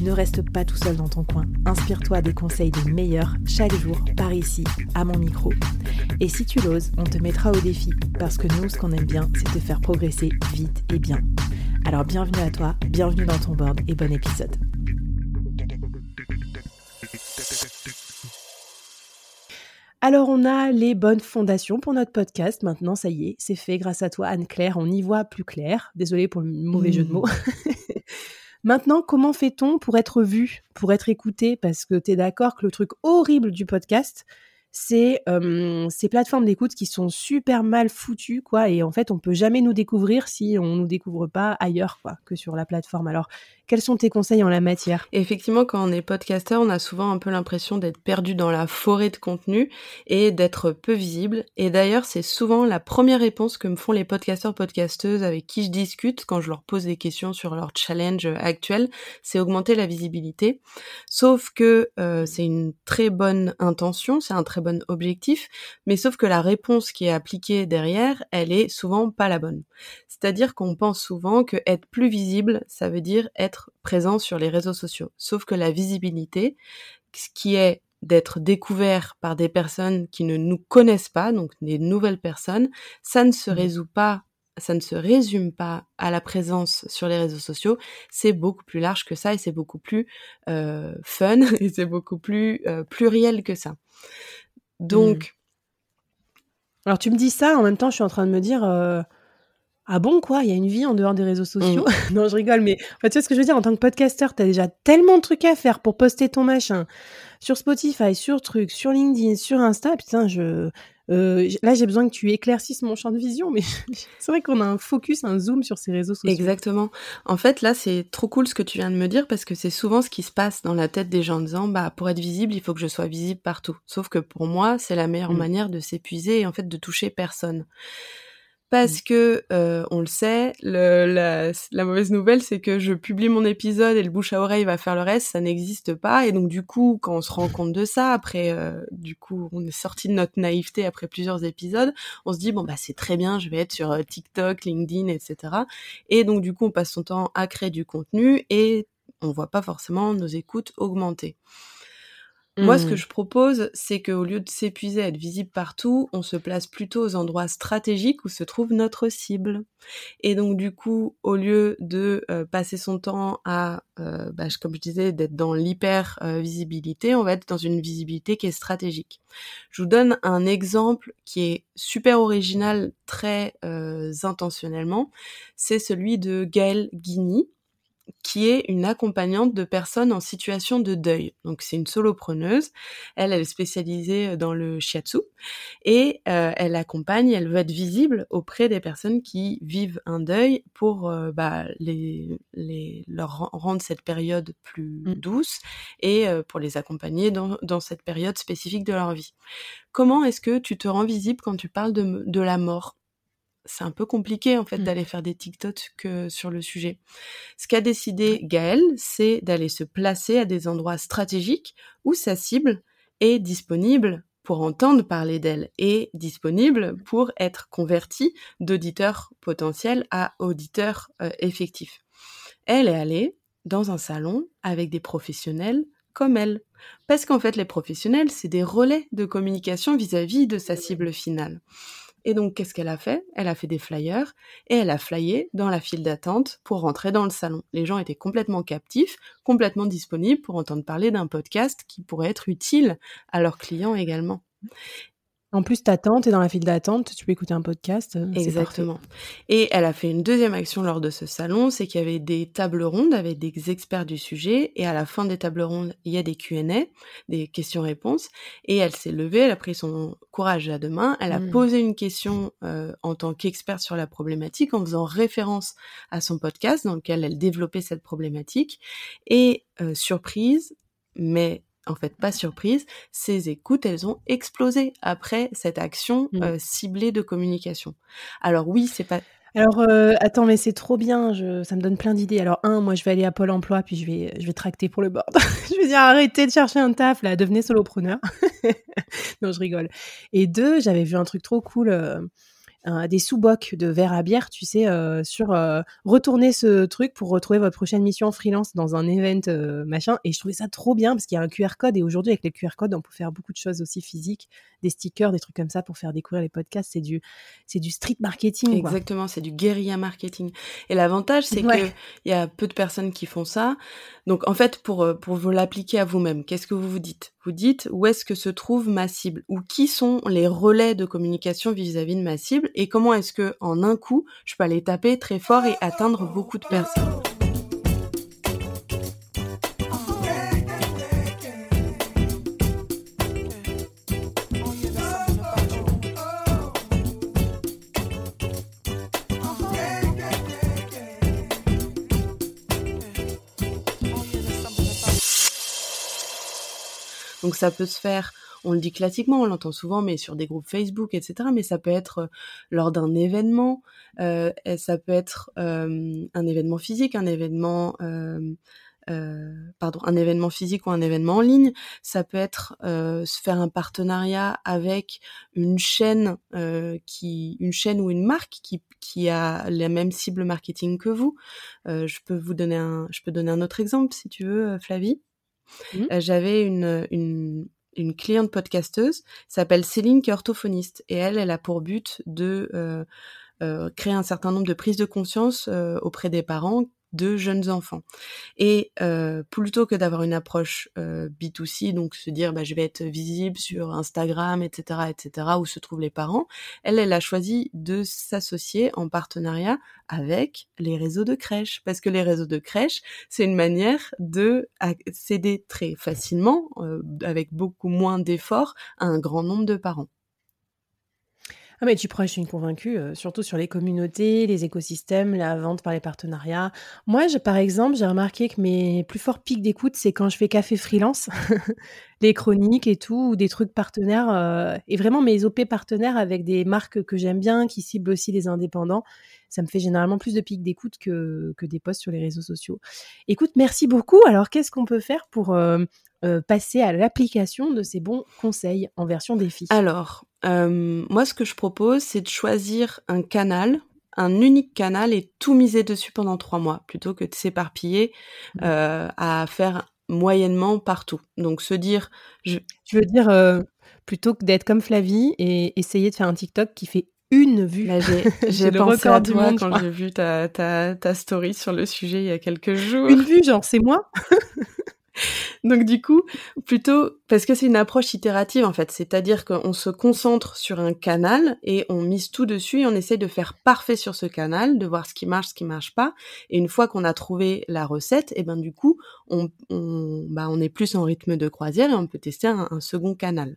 Ne reste pas tout seul dans ton coin. Inspire-toi des conseils des meilleurs chaque jour par ici, à mon micro. Et si tu l'oses, on te mettra au défi parce que nous, ce qu'on aime bien, c'est te faire progresser vite et bien. Alors bienvenue à toi, bienvenue dans ton board et bon épisode. Alors on a les bonnes fondations pour notre podcast. Maintenant, ça y est, c'est fait grâce à toi, Anne-Claire. On y voit plus clair. Désolée pour le mauvais jeu de mots. Maintenant, comment fait-on pour être vu, pour être écouté? Parce que tu es d'accord que le truc horrible du podcast, c'est ces plateformes d'écoute qui sont super mal foutues, quoi. Et en fait, on peut jamais nous découvrir si on nous découvre pas ailleurs, quoi, que sur la plateforme. Alors, quels sont tes conseils en la matière? Effectivement, quand on est podcasteur, on a souvent un peu l'impression d'être perdu dans la forêt de contenu et d'être peu visible. Et d'ailleurs, c'est souvent la première réponse que me font les podcasteurs podcasteuses avec qui je discute quand je leur pose des questions sur leur challenge actuel, c'est augmenter la visibilité. Sauf que euh, c'est une très bonne intention, c'est un très bon objectif, mais sauf que la réponse qui est appliquée derrière, elle est souvent pas la bonne. C'est-à-dire qu'on pense souvent que être plus visible, ça veut dire être présent sur les réseaux sociaux. Sauf que la visibilité, ce qui est d'être découvert par des personnes qui ne nous connaissent pas, donc des nouvelles personnes, ça ne se mmh. résout pas, ça ne se résume pas à la présence sur les réseaux sociaux, c'est beaucoup plus large que ça et c'est beaucoup plus euh, fun et c'est beaucoup plus euh, pluriel que ça. Donc... Mmh. Alors tu me dis ça, en même temps je suis en train de me dire... Euh, ah bon quoi, il y a une vie en dehors des réseaux sociaux? Mmh. Non, je rigole, mais tu vois ce que je veux dire, en tant que podcasteur, t'as déjà tellement de trucs à faire pour poster ton machin sur Spotify, sur trucs, sur LinkedIn, sur Insta. Putain, je euh, là j'ai besoin que tu éclaircisses mon champ de vision, mais c'est vrai qu'on a un focus, un zoom sur ces réseaux sociaux. Exactement. En fait, là c'est trop cool ce que tu viens de me dire parce que c'est souvent ce qui se passe dans la tête des gens en disant bah pour être visible il faut que je sois visible partout. Sauf que pour moi c'est la meilleure mmh. manière de s'épuiser et en fait de toucher personne parce mmh. que euh, on le sait, le, la, la, mauvaise nouvelle c'est que je publie mon épisode et le bouche à oreille va faire le reste, ça n'existe pas et donc du coup quand on se rend compte de ça après euh, du coup on est sorti de notre naïveté après plusieurs épisodes, on se dit bon bah c'est très bien, je vais être sur euh, TikTok, LinkedIn, etc. Et donc du coup on passe son temps à créer du contenu et on voit pas forcément nos écoutes augmenter. Moi, ce que mmh. je propose, c'est qu'au lieu de s'épuiser à être visible partout, on se place plutôt aux endroits stratégiques où se trouve notre cible. Et donc, du coup, au lieu de euh, passer son temps à, euh, bah, comme je disais, d'être dans l'hyper euh, visibilité, on va être dans une visibilité qui est stratégique. Je vous donne un exemple qui est super original, très intentionnellement. C'est celui de Gaëlle Guigny qui est une accompagnante de personnes en situation de deuil. Donc c'est une solopreneuse. Elle, elle est spécialisée euh, dans le shiatsu et euh, elle accompagne, elle veut être visible auprès des personnes qui vivent un deuil pour euh, bah, les, les, leur rendre cette période plus mmh. douce et pour les accompagner dans, dans cette période spécifique de leur vie. Comment est-ce que tu te rends visible quand tu parles de, de la mort? C'est un peu compliqué en fait mmh. d'aller faire des TikTok que sur le sujet. Ce qu'a décidé Gaël, c'est d'aller se placer à des endroits stratégiques où sa cible est disponible pour entendre parler d'elle et disponible pour être convertie d'auditeur potentiel à auditeur euh, effectif. Elle est allée dans un salon avec des professionnels comme elle. Parce qu'en fait, les professionnels, c'est des relais de communication vis à -vis de sa cible finale. Et donc, qu'est-ce qu'elle a fait? Elle a fait des flyers et elle a flyé dans la file d'attente pour rentrer dans le salon. Les gens étaient complètement captifs, complètement disponibles pour entendre parler d'un podcast qui pourrait être utile à leurs clients également. En plus, t'attends, t'es dans la file d'attente, tu peux écouter un podcast. euh, Exactement. Et elle a fait une deuxième action lors de ce salon, c'est qu'il y avait des tables rondes avec des experts du sujet, et à la fin des tables rondes, il y a des Q&A, des questions-réponses, et elle s'est levée, elle a pris son courage à deux mains, elle a Mm. posé une question euh, en tant qu'expert sur la problématique, en faisant référence à son podcast dans lequel elle développait cette problématique, et euh, surprise, mais en fait pas surprise, ses écoutes, elles ont explosé après cette action Mm. euh, ciblée de communication. Alors oui, c'est pas Alors, euh, attends, mais c'est trop bien, je, ça me donne plein d'idées. Alors, un, moi, je vais aller à Pôle emploi, puis je vais, je vais tracter pour le board. je vais dire, arrêtez de chercher un taf, là, devenez solopreneur. non, je rigole. Et deux, j'avais vu un truc trop cool, euh, un- des sous-bocs de verre à bière, tu sais, euh, sur euh, retourner ce truc pour retrouver votre prochaine mission freelance dans un event, euh, machin. Et je trouvais ça trop bien, parce qu'il y a un QR code, et aujourd'hui, avec les QR codes, on peut faire beaucoup de choses aussi physiques, des stickers, des trucs comme ça pour faire découvrir les podcasts. C'est du, c'est du street marketing. Exactement, c'est du guérilla marketing. Et l'avantage, c'est Ouais. que il y a peu de personnes qui font ça. Donc, en fait, pour, pour vous l'appliquer à vous-même, qu'est-ce que vous vous dites? Vous dites où est-ce que se trouve ma cible Ou qui sont les relais de communication vis-à-vis de ma cible Et comment est-ce que, en un coup, je peux aller taper très fort et atteindre beaucoup de personnes? Donc ça peut se faire, on le dit classiquement, on l'entend souvent, mais sur des groupes Facebook, etc. Mais ça peut être euh, lors d'un événement, euh, ça peut être euh, un événement physique, un événement, euh, euh, pardon, un événement physique ou un événement en ligne. Ça peut être euh, se faire un partenariat avec une chaîne euh, qui, une chaîne ou une marque qui qui a la même cible marketing que vous. Euh, je peux vous donner un, je peux donner un autre exemple si tu veux, Flavie. Mhm. Euh, J'avais une, une, cliente podcasteuse, s'appelle Céline, qui est orthophoniste. Et elle, elle a pour but de euh, euh, créer un certain nombre de prises de conscience auprès des parents de jeunes enfants. Et euh, plutôt que d'avoir une approche euh, B2C, donc se dire bah, je vais être visible sur Instagram, etc., etc., où se trouvent les parents, elle, elle a choisi de s'associer en partenariat avec les réseaux de crèches. Parce que les réseaux de crèches, c'est une manière de accéder très facilement, euh, avec beaucoup moins d'efforts, à un grand nombre de parents. Ah mais tu prêches une convaincue, euh, surtout sur les communautés, les écosystèmes, la vente par les partenariats. Moi, je, par exemple, j'ai remarqué que mes plus forts pics d'écoute, c'est quand je fais café freelance, les chroniques et tout, ou des trucs partenaires, euh, et vraiment mes OP partenaires avec des marques que j'aime bien, qui ciblent aussi les indépendants. Ça me fait généralement plus de pics d'écoute que, que des posts sur les réseaux sociaux. Écoute, merci beaucoup. Alors, qu'est-ce qu'on peut faire pour euh, passer à l'application de ces bons conseils en version défi? Alors, euh, moi, ce que je propose, c'est de choisir un canal, un unique canal et tout miser dessus pendant trois mois, plutôt que de s'éparpiller euh, à faire moyennement partout. Donc, se dire, je... Tu veux dire, euh, plutôt que d'être comme Flavie et essayer de faire un TikTok qui fait une vue. Là, j'ai, pensé à toi monde, quand j'ai vu ta, ta, ta story sur le sujet il y a quelques jours. Une vue, genre, c'est moi Donc du coup, plutôt parce que c'est une approche itérative en fait, c'est-à-dire qu'on se concentre sur un canal et on mise tout dessus et on essaie de faire parfait sur ce canal, de voir ce qui marche, ce qui marche pas. Et une fois qu'on a trouvé la recette, et ben du coup, on, on, bah, on est plus en rythme de croisière et on peut tester un, un second canal.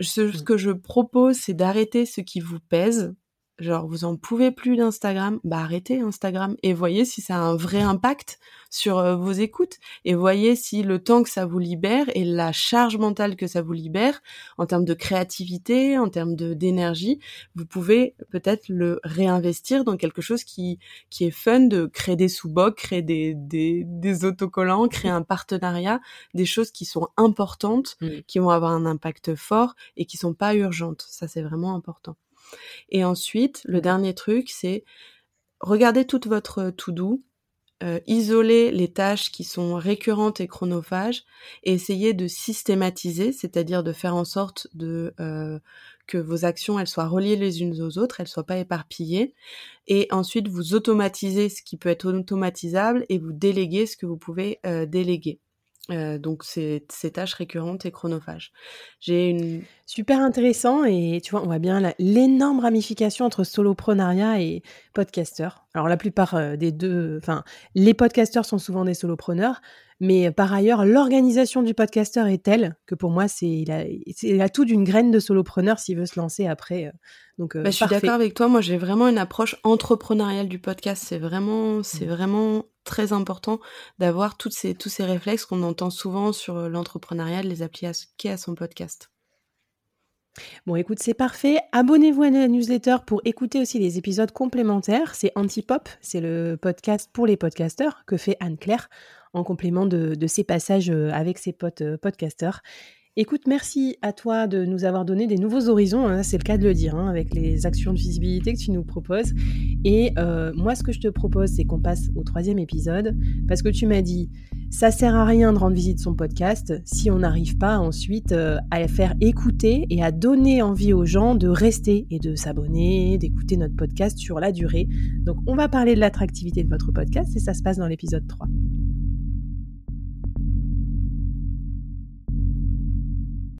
Ce, ce que je propose, c'est d'arrêter ce qui vous pèse. Genre, vous en pouvez plus d'Instagram, bah arrêtez Instagram et voyez si ça a un vrai impact sur euh, vos écoutes et voyez si le temps que ça vous libère et la charge mentale que ça vous libère en termes de créativité, en termes de d'énergie, vous pouvez peut-être le réinvestir dans quelque chose qui qui est fun de créer des sous-bocs, créer des, des des autocollants, créer un partenariat, des choses qui sont importantes, Mm. qui vont avoir un impact fort et qui sont pas urgentes. Ça c'est vraiment important. Et ensuite, le dernier truc, c'est regarder toute votre to-do, euh, isoler les tâches qui sont récurrentes et chronophages et essayer de systématiser, c'est-à-dire de faire en sorte euh, que vos actions elles soient reliées les unes aux autres, elles soient pas éparpillées, et ensuite vous automatisez ce qui peut être automatisable et vous déléguez ce que vous pouvez euh, déléguer. Euh, donc c'est ces tâches récurrentes et chronophages. J'ai une super intéressant et tu vois on voit bien l'énorme ramification entre soloprenariat et podcasteur. Alors la plupart euh, des deux, enfin les podcasteurs sont souvent des solopreneurs, mais par ailleurs l'organisation du podcasteur est telle que pour moi c'est il a, il a tout d'une graine de solopreneur s'il veut se lancer après. Euh, donc bah, je suis d'accord avec toi. Moi j'ai vraiment une approche entrepreneuriale du podcast. C'est vraiment c'est mmh. vraiment très important d'avoir tous ces réflexes qu'on entend souvent sur euh, l'entrepreneuriat, de les appliquer à son podcast. Bon, écoute, c'est parfait. Abonnez-vous à la newsletter pour écouter aussi les épisodes complémentaires. C'est Antipop, c'est le podcast pour les podcasteurs que fait Anne-Claire en complément de, de, ses passages euh, avec ses potes euh, podcasteurs. Écoute, merci à toi de nous avoir donné des nouveaux horizons, hein, c'est le cas de le dire, hein, avec les actions de visibilité que tu nous proposes. Et euh, moi, ce que je te propose, c'est qu'on passe au troisième épisode, parce que tu m'as dit, ça sert à rien de rendre visite son podcast si on n'arrive pas ensuite euh, à faire écouter et à donner envie aux gens de rester et de s'abonner, d'écouter notre podcast sur la durée. Donc, on va parler de l'attractivité de votre podcast et ça se passe dans l'épisode 3.